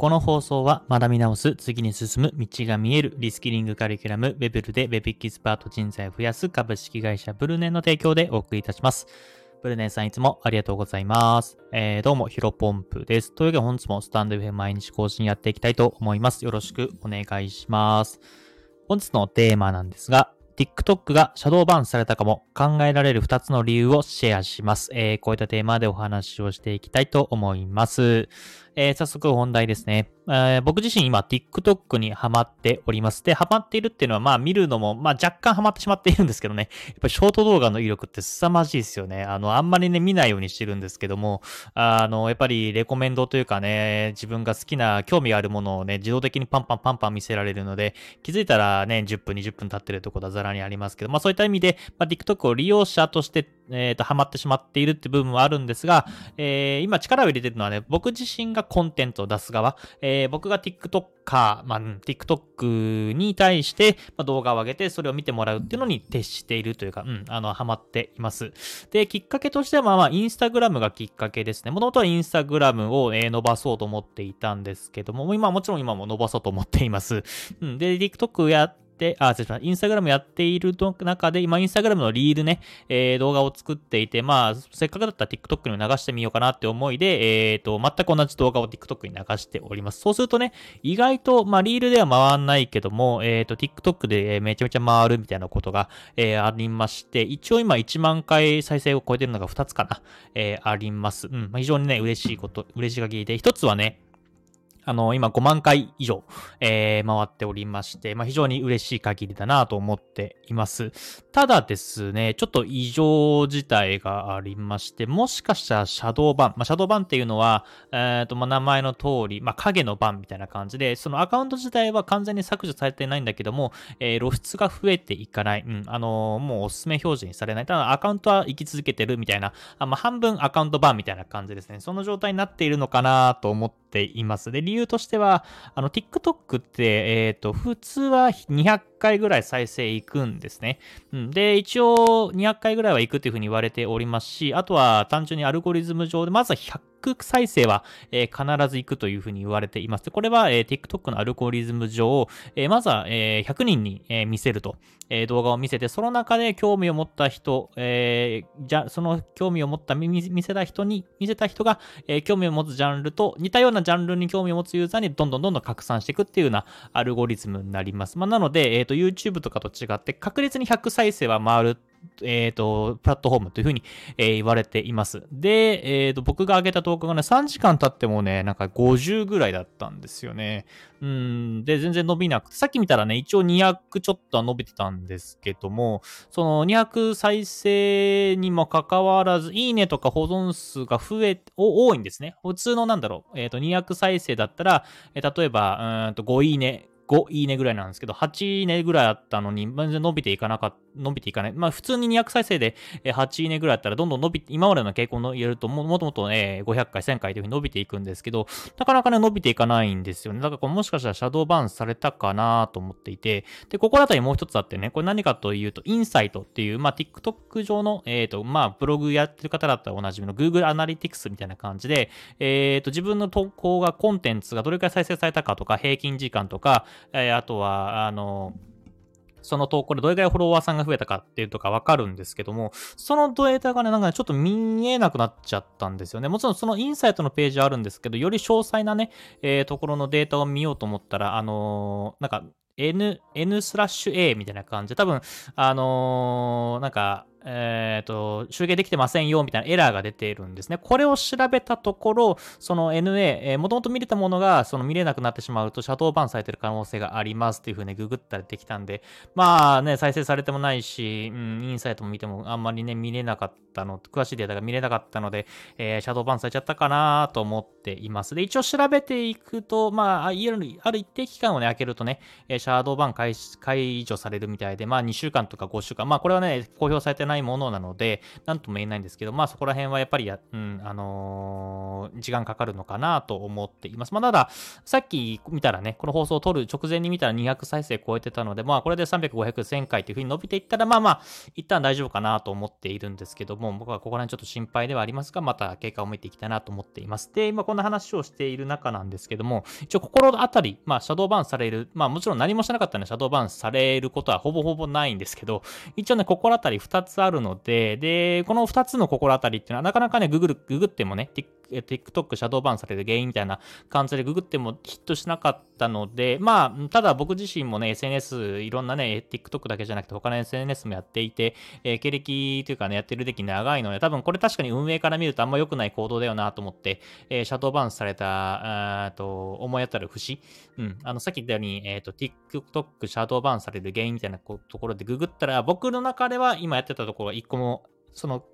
この放送は学び直す、次に進む、道が見える、リスキリングカリキュラム、ウェブルで Web エキスパート人材を増やす株式会社ブルネンの提供でお送りいたします。ブルネンさんいつもありがとうございます。えー、どうも、ヒロポンプです。というわけで本日もスタンド FM 毎日更新やっていきたいと思います。よろしくお願いします。本日のテーマなんですが、TikTok がシャドーバンされたかも考えられる2つの理由をシェアします。えー、こういったテーマでお話をしていきたいと思います。えー、早速本題ですね。えー、僕自身今 TikTok にハマっております。で、ハマっているっていうのはまあ見るのもまあ若干ハマってしまっているんですけどね。やっぱりショート動画の威力って凄まじいですよね。あの、あんまりね見ないようにしてるんですけども、あの、やっぱりレコメンドというかね、自分が好きな興味があるものをね、自動的にパンパンパンパン見せられるので、気づいたらね、10分20分経ってるところはザラにありますけど、まあそういった意味で、まあ、TikTok を利用者としてえっ、ー、と、ハマってしまっているって部分はあるんですが、えー、今力を入れてるのはね、僕自身がコンテンツを出す側、えー、僕が TikToker、まあ、TikTok に対して、ま、動画を上げて、それを見てもらうっていうのに徹しているというか、うん、あの、ハマっています。で、きっかけとしては、まあ、インスタグラムがきっかけですね。もともとはインスタグラムを、えー、伸ばそうと思っていたんですけども、今、もちろん今も伸ばそうと思っています。うん、で、TikTok や、あ、失礼しました。インスタグラムやっている中で、今、インスタグラムのリールね、えー、動画を作っていて、まあ、せっかくだったら TikTok にも流してみようかなって思いで、えっ、ー、と、全く同じ動画を TikTok に流しております。そうするとね、意外と、まあ、リールでは回んないけども、えっ、ー、と、TikTok でめちゃめちゃ回るみたいなことが、えー、ありまして、一応今1万回再生を超えてるのが2つかな、えー、あります。うん、まあ、非常にね、嬉しいこと、嬉しい限りで、一つはね、あの、今5万回以上、えー、回っておりまして、まあ、非常に嬉しい限りだなと思っています。ただですね、ちょっと異常事態がありまして、もしかしたらシャドーバン、まあ、シャドーバンっていうのは、えっ、ー、と、まあ、名前の通り、まあ、影のバンみたいな感じで、そのアカウント自体は完全に削除されてないんだけども、えー、露出が増えていかない、うん、あのー、もうおすすめ表示にされない。ただ、アカウントは生き続けてるみたいな、あまあ、半分アカウントバンみたいな感じですね。その状態になっているのかなと思っています。で、理由としては、あの、TikTok って、えっ、ー、と、普通は200回ぐらい再生いくんですね。で、一応200回ぐらいは行くっていうふうに言われておりますし、あとは単純にアルゴリズム上で、まずは100再生は、えー、必ず行くというふうに言われています。これは、えー、TikTok のアルゴリズム上、えー、まずは、え、100人に、え、見せると、え、動画を見せて、その中で興味を持った人、え、じゃ、その興味を持った見、せた人に、見せた人が、え、興味を持つジャンルと似たようなジャンルに興味を持つユーザーにどんどんどんどん拡散していくっていうようなアルゴリズムになります。まあ、なので、え、と、YouTube とかと違って、確実に100再生は回るえっ、ー、と、プラットフォームというふうに、えー、言われています。で、えっ、ー、と、僕が上げた動画がね、3時間経ってもね、なんか50ぐらいだったんですよね。うん、で、全然伸びなくて、さっき見たらね、一応200ちょっとは伸びてたんですけども、その200再生にもかかわらず、いいねとか保存数が増え、多いんですね。普通のなんだろう、えっ、と、200再生だったら、え例えば、うんと5いいね、5いいねぐらいなんですけど、8いいねぐらいあったのに、全然伸びていかなかっ、伸びていかない。まあ普通に200再生で8いいねぐらいあったら、どんどん伸び、今までの傾向の言えると、ももともとね、500回、1000回というふうに伸びていくんですけど、なかなかね、伸びていかないんですよね。だからこれもしかしたらシャドーバーンされたかなと思っていて、で、ここら辺りもう一つあってね、これ何かというと、インサイトっていう、まあ TikTok 上の、えっ、ー、と、まあブログやってる方だったらおなじみの Google Analytics みたいな感じで、えっ、ー、と、自分の投稿がコンテンツがどれくらい再生されたかとか、平均時間とか、えー、あとは、あの、その投稿でどれくらいフォロワーさんが増えたかっていうとかわかるんですけども、そのデータがね、なんかね、ちょっと見えなくなっちゃったんですよね。もちろんそのインサイトのページはあるんですけど、より詳細なね、えー、ところのデータを見ようと思ったら、あのー、なんか、N、N スラッシュ A みたいな感じで、多分、あのー、なんか、えっ、ー、と、集計できてませんよ、みたいなエラーが出ているんですね。これを調べたところ、その NA、えー、もともと見れたものが、その見れなくなってしまうと、シャドーバンされてる可能性がありますっていうふうにググったらできたんで、まあね、再生されてもないし、うん、インサイトも見てもあんまりね、見れなかったの、詳しいデータが見れなかったので、えー、シャドーバンされちゃったかなと思っています。で、一応調べていくと、まあ、ある一定期間をね、開けるとね、シャドーバン解除されるみたいで、まあ2週間とか5週間、まあこれはね、公表されてないないものなので、なんとも言えないんですけど、まあそこら辺はやっぱりや、うん、あのー、時間かかるのかなと思っています。まあただ、さっき見たらね、この放送を撮る直前に見たら200再生超えてたので、まあこれで300、500、1000回という風に伸びていったら、まあまあ、一旦大丈夫かなと思っているんですけども、僕はここら辺ちょっと心配ではありますが、また経過を見ていきたいなと思っています。で、今こんな話をしている中なんですけども、一応心当たり、まあシャドーバンされる、まあもちろん何もしなかったらシャドーバンされることはほぼほぼないんですけど、一応ね、心当たり2つあるので、で、この2つの心当たりっていうのはなかなかね、ググる、ググってもね、TikTok シャドーバンされる原因みたいな感じでググってもヒットしなかったので、まあ、ただ僕自身もね、SNS、いろんなね、TikTok だけじゃなくて他の SNS もやっていて、えー、経歴というかね、やってる歴長いので、多分これ確かに運営から見るとあんま良くない行動だよなと思って、えー、シャドーバンされた、あと思い当たる節、うん、あの、さっき言ったように、えっ、ー、と、TikTok シャドーバンされる原因みたいなところでググったら、僕の中では今やってたところが一個もその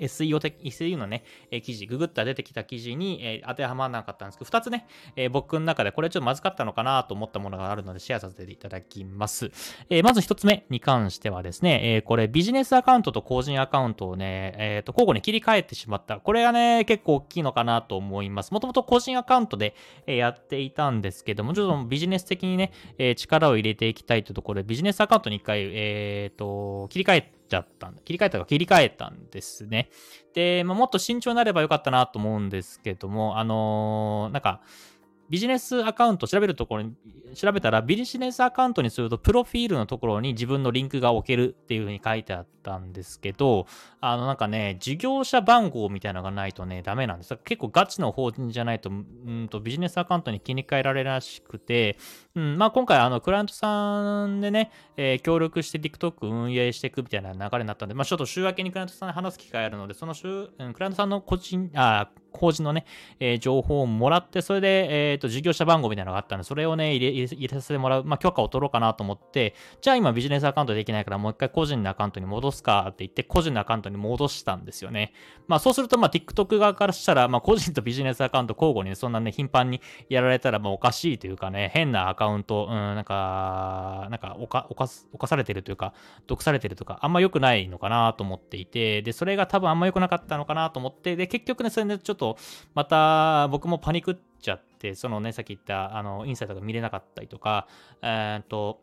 SEO 的、SEO のね、え、記事、ググった出てきた記事に、え、当てはまらなかったんですけど、2つね、え、僕の中でこれちょっとまずかったのかなと思ったものがあるのでシェアさせていただきます。えまず1つ目に関してはですね、えこれビジネスアカウントと個人アカウントをね、えっ、と、交互に切り替えてしまった。これがね、結構大きいのかなと思います。もともと個人アカウントで、えやっていたんですけども、ちょっとビジネス的にね、え力を入れていきたいというところで、ビジネスアカウントに1回、えっ、と、切り替えちゃったんだ切り替えたか切り替えたんですね。で、まあ、もっと慎重になればよかったなと思うんですけども、あのー、なんか、ビジネスアカウント調べるところに、調べたらビジネスアカウントにすると、プロフィールのところに自分のリンクが置けるっていう風に書いてあったんですけど、あのなんかね、事業者番号みたいなのがないとね、ダメなんです。結構ガチの法人じゃないと、うんとビジネスアカウントに切り替えられるらしくて、うん、まあ今回あのクライアントさんでね、えー、協力して TikTok 運営していくみたいな流れになったんで、まあちょっと週明けにクライアントさんに話す機会あるので、その週、うん、クライアントさんの個人、あ、法人のね、えー、情報をもらって、それで、えっ、ー、と、事業者番号みたいなのがあったんで、それをね、入れ入れさせてもらう、まあ、許可を取ろうかなと思って、じゃあ今ビジネスアカウントできないから、もう一回個人のアカウントに戻すかって言って、個人のアカウントに戻したんですよね。まあ、そうすると、まあ、TikTok 側からしたら、まあ、個人とビジネスアカウント交互に、ね、そんなね、頻繁にやられたら、もうおかしいというかね、変なアカウント、うん、なんか、なんか、犯、犯犯されてるというか、毒されてるとか、あんま良くないのかなと思っていて、で、それが多分あんま良くなかったのかなと思って、で、結局ね、それでちょっと、とまた、僕もパニクっちゃって、そのね、さっき言った、あの、インサイトが見れなかったりとか、えっ、と、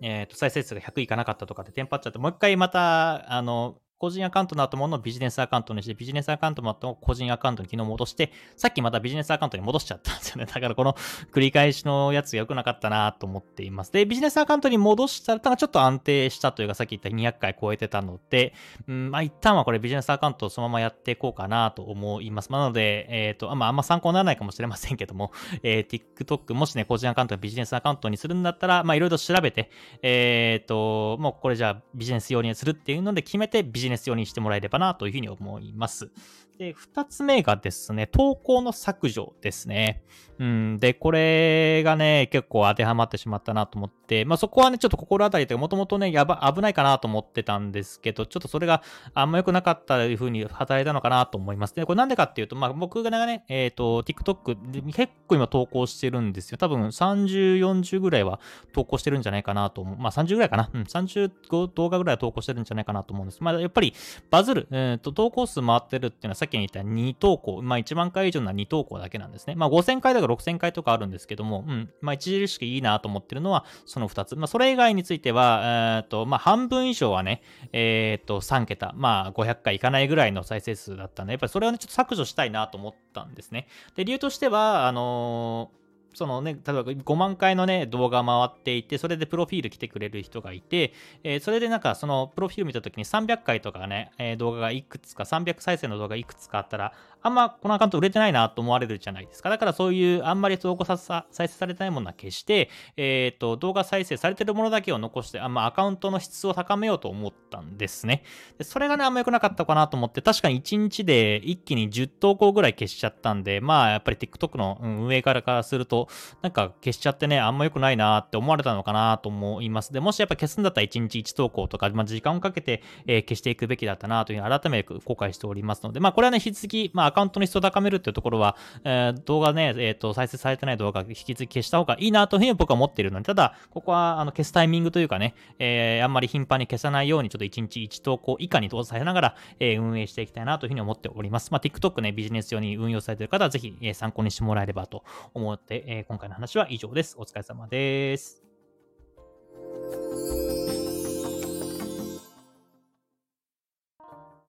えっ、と、再生数が100いかなかったとかってテンパっちゃって、もう一回また、あの、個人アカウントの後ものビジネスアカウントにして、ビジネスアカウントの後も個人アカウントに昨日戻して、さっきまたビジネスアカウントに戻しちゃったんですよね。だからこの繰り返しのやつが良くなかったなと思っています。で、ビジネスアカウントに戻したらただちょっと安定したというか、さっき言った200回超えてたので、うん、まあ一旦はこれビジネスアカウントをそのままやっていこうかなと思います。なので、えっ、ー、と、まああんま参考にならないかもしれませんけども、えー、TikTok、もしね、個人アカウントをビジネスアカウントにするんだったら、まあいろいろ調べて、えっ、ー、と、もうこれじゃあビジネス用にするっていうので決めてビジネスジネス用にしてもらえればなというふうに思います。で、二つ目がですね、投稿の削除ですね。うん。で、これがね、結構当てはまってしまったなと思って、まあそこはね、ちょっと心当たりというか、もともとね、やば、危ないかなと思ってたんですけど、ちょっとそれがあんま良くなかったというふうに働いたのかなと思います。で、これなんでかっていうと、まあ僕がね、えっ、ー、と、TikTok で結構今投稿してるんですよ。多分30、40ぐらいは投稿してるんじゃないかなと思う。まあ30ぐらいかな。うん、30動画ぐらいは投稿してるんじゃないかなと思うんです。まあやっぱりバズる、えっ、ー、と、投稿数回ってるっていうのはっき言った2投稿、まあ1万回以上の2投稿だけなんですね。まあ5000回とか6000回とかあるんですけども、うん、まあ著しくいいなと思ってるのはその2つ。まあそれ以外については、えっ、と、まあ半分以上はね、えっ、と3桁、まあ500回いかないぐらいの再生数だったんで、やっぱりそれはね、ちょっと削除したいなと思ったんですね。で、理由としては、あのーそのね、例えば5万回のね、動画回っていて、それでプロフィール来てくれる人がいて、えー、それでなんかそのプロフィール見たときに300回とかね、えー、動画がいくつか、300再生の動画がいくつかあったら、あんまこのアカウント売れてないなと思われるじゃないですか。だからそういうあんまり投稿さ再生されてないものは消して、えっ、ー、と、動画再生されてるものだけを残して、あんまアカウントの質を高めようと思ったんですね。でそれがね、あんま良くなかったかなと思って、確かに1日で一気に10投稿ぐらい消しちゃったんで、まあやっぱり TikTok の運営からからすると、と、なんか消しちゃってね、あんま良くないなって思われたのかなと思います。で、もしやっぱ消すんだったら1日1投稿とか、まあ、時間をかけて、えー、消していくべきだったなというふうに改めて後悔しておりますので、まあ、これはね、引き続き、まあ、アカウントの質を高めるっていうところは、えー、動画ね、えっ、ー、と、再生されてない動画引き続き消した方がいいなというふうに僕は思っているので、ただ、ここは、あの、消すタイミングというかね、えー、あんまり頻繁に消さないように、ちょっと1日1投稿以下に動作されながら、えー、運営していきたいなというふうに思っております。まあ、TikTok ね、ビジネス用に運用されている方は、ぜひ、えー、参考にしてもらえればと思って、えー、今回の話は以上です。お疲れ様です。